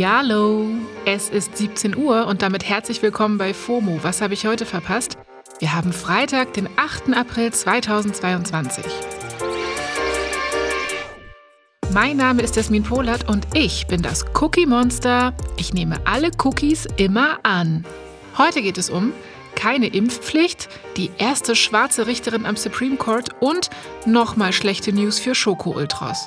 Hallihallo! Es ist 17 Uhr und damit herzlich willkommen bei FOMO. Was habe ich heute verpasst? Wir haben Freitag, den 8. April 2022. Mein Name ist Jasmin Polat und ich bin das Cookie Monster. Ich nehme alle Cookies immer an. Heute geht es um keine Impfpflicht, die erste schwarze Richterin am Supreme Court und nochmal schlechte News für Schoko-Ultras.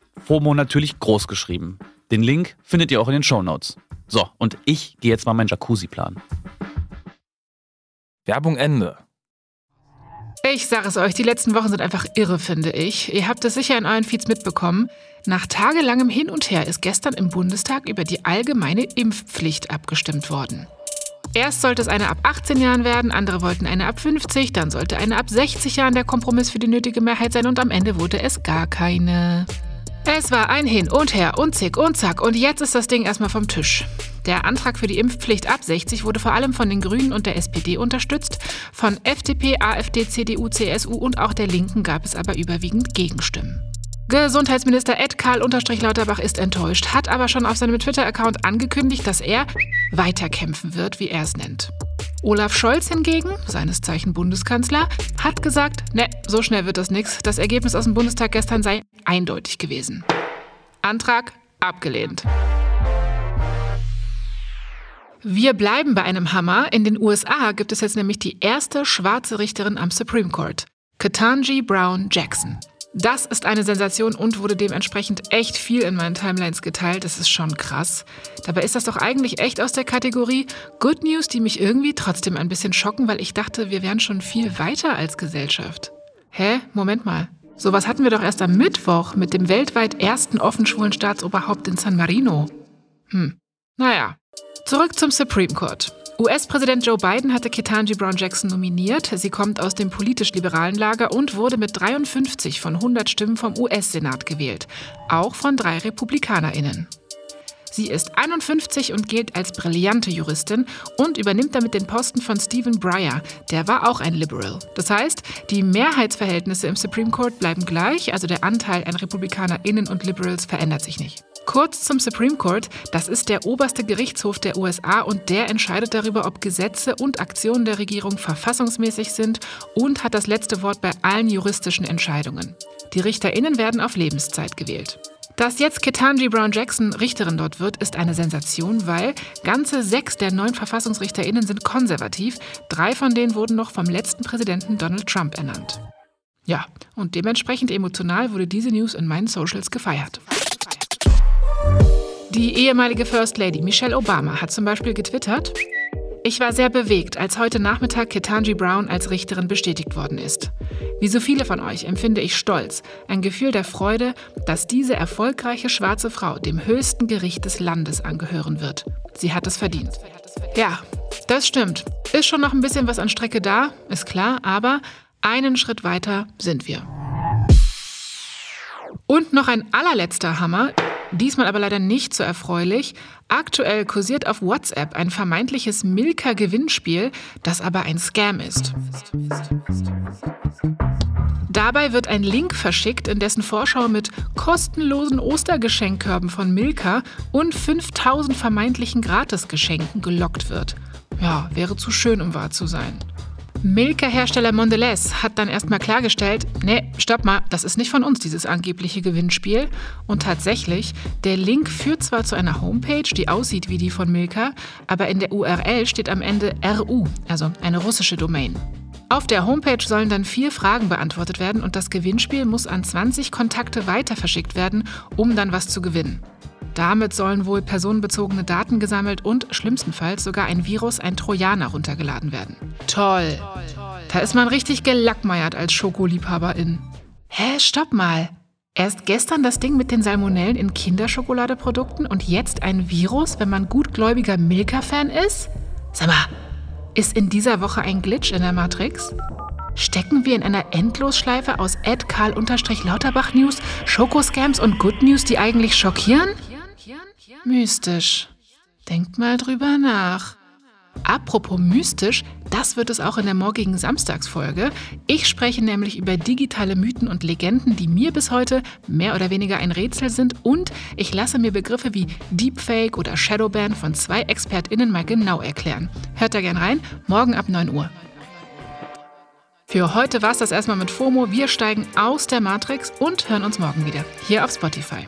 FOMO natürlich groß geschrieben. Den Link findet ihr auch in den Shownotes. So, und ich gehe jetzt mal meinen Jacuzzi planen. Werbung Ende. Ich sage es euch, die letzten Wochen sind einfach irre, finde ich. Ihr habt es sicher in euren Feeds mitbekommen. Nach tagelangem Hin und Her ist gestern im Bundestag über die allgemeine Impfpflicht abgestimmt worden. Erst sollte es eine ab 18 Jahren werden, andere wollten eine ab 50, dann sollte eine ab 60 Jahren der Kompromiss für die nötige Mehrheit sein und am Ende wurde es gar keine. Es war ein Hin und Her und zick und zack und jetzt ist das Ding erstmal vom Tisch. Der Antrag für die Impfpflicht ab 60 wurde vor allem von den Grünen und der SPD unterstützt. Von FDP, AfD, CDU, CSU und auch der Linken gab es aber überwiegend Gegenstimmen. Gesundheitsminister Ed Karl Lauterbach ist enttäuscht, hat aber schon auf seinem Twitter-Account angekündigt, dass er weiterkämpfen wird, wie er es nennt. Olaf Scholz hingegen, seines Zeichen Bundeskanzler, hat gesagt, ne, so schnell wird das nix. Das Ergebnis aus dem Bundestag gestern sei eindeutig gewesen. Antrag abgelehnt. Wir bleiben bei einem Hammer. In den USA gibt es jetzt nämlich die erste schwarze Richterin am Supreme Court. Ketanji Brown Jackson. Das ist eine Sensation und wurde dementsprechend echt viel in meinen Timelines geteilt. Das ist schon krass. Dabei ist das doch eigentlich echt aus der Kategorie Good News, die mich irgendwie trotzdem ein bisschen schocken, weil ich dachte, wir wären schon viel weiter als Gesellschaft. Hä? Moment mal. Sowas hatten wir doch erst am Mittwoch mit dem weltweit ersten offen schwulen Staatsoberhaupt in San Marino. Hm. Naja. Zurück zum Supreme Court. US-Präsident Joe Biden hatte Ketanji Brown Jackson nominiert. Sie kommt aus dem politisch-liberalen Lager und wurde mit 53 von 100 Stimmen vom US-Senat gewählt. Auch von drei RepublikanerInnen. Sie ist 51 und gilt als brillante Juristin und übernimmt damit den Posten von Stephen Breyer. Der war auch ein Liberal. Das heißt, die Mehrheitsverhältnisse im Supreme Court bleiben gleich, also der Anteil an RepublikanerInnen und Liberals verändert sich nicht. Kurz zum Supreme Court, das ist der oberste Gerichtshof der USA und der entscheidet darüber, ob Gesetze und Aktionen der Regierung verfassungsmäßig sind und hat das letzte Wort bei allen juristischen Entscheidungen. Die Richterinnen werden auf Lebenszeit gewählt. Dass jetzt Ketanji Brown Jackson Richterin dort wird, ist eine Sensation, weil ganze sechs der neun VerfassungsrichterInnen sind konservativ. Drei von denen wurden noch vom letzten Präsidenten Donald Trump ernannt. Ja, und dementsprechend emotional wurde diese News in meinen Socials gefeiert. Die ehemalige First Lady Michelle Obama hat zum Beispiel getwittert, ich war sehr bewegt, als heute Nachmittag Ketanji Brown als Richterin bestätigt worden ist. Wie so viele von euch empfinde ich Stolz, ein Gefühl der Freude, dass diese erfolgreiche schwarze Frau dem höchsten Gericht des Landes angehören wird. Sie hat es verdient. Ja, das stimmt. Ist schon noch ein bisschen was an Strecke da, ist klar, aber einen Schritt weiter sind wir. Und noch ein allerletzter Hammer. Diesmal aber leider nicht so erfreulich. Aktuell kursiert auf WhatsApp ein vermeintliches Milka-Gewinnspiel, das aber ein Scam ist. Dabei wird ein Link verschickt, in dessen Vorschau mit kostenlosen Ostergeschenkkörben von Milka und 5000 vermeintlichen Gratisgeschenken gelockt wird. Ja, wäre zu schön, um wahr zu sein. Milka-Hersteller Mondelez hat dann erstmal klargestellt, nee, stopp mal, das ist nicht von uns, dieses angebliche Gewinnspiel. Und tatsächlich, der Link führt zwar zu einer Homepage, die aussieht wie die von Milka, aber in der URL steht am Ende RU, also eine russische Domain. Auf der Homepage sollen dann vier Fragen beantwortet werden und das Gewinnspiel muss an 20 Kontakte weiter verschickt werden, um dann was zu gewinnen. Damit sollen wohl personenbezogene Daten gesammelt und schlimmstenfalls sogar ein Virus, ein Trojaner, runtergeladen werden. Toll. Da ist man richtig gelackmeiert als Schokoliebhaberin. Hä, stopp mal. Erst gestern das Ding mit den Salmonellen in Kinderschokoladeprodukten und jetzt ein Virus, wenn man gutgläubiger Milka-Fan ist? Sag mal, ist in dieser Woche ein Glitch in der Matrix? Stecken wir in einer Endlosschleife aus Ed Karl-Lauterbach News, Schokoscams und Good News, die eigentlich schockieren? Mystisch. Denkt mal drüber nach. Apropos mystisch, das wird es auch in der morgigen Samstagsfolge. Ich spreche nämlich über digitale Mythen und Legenden, die mir bis heute mehr oder weniger ein Rätsel sind und ich lasse mir Begriffe wie Deepfake oder Shadowban von zwei ExpertInnen mal genau erklären. Hört da gern rein, morgen ab 9 Uhr. Für heute war es das erstmal mit FOMO. Wir steigen aus der Matrix und hören uns morgen wieder hier auf Spotify.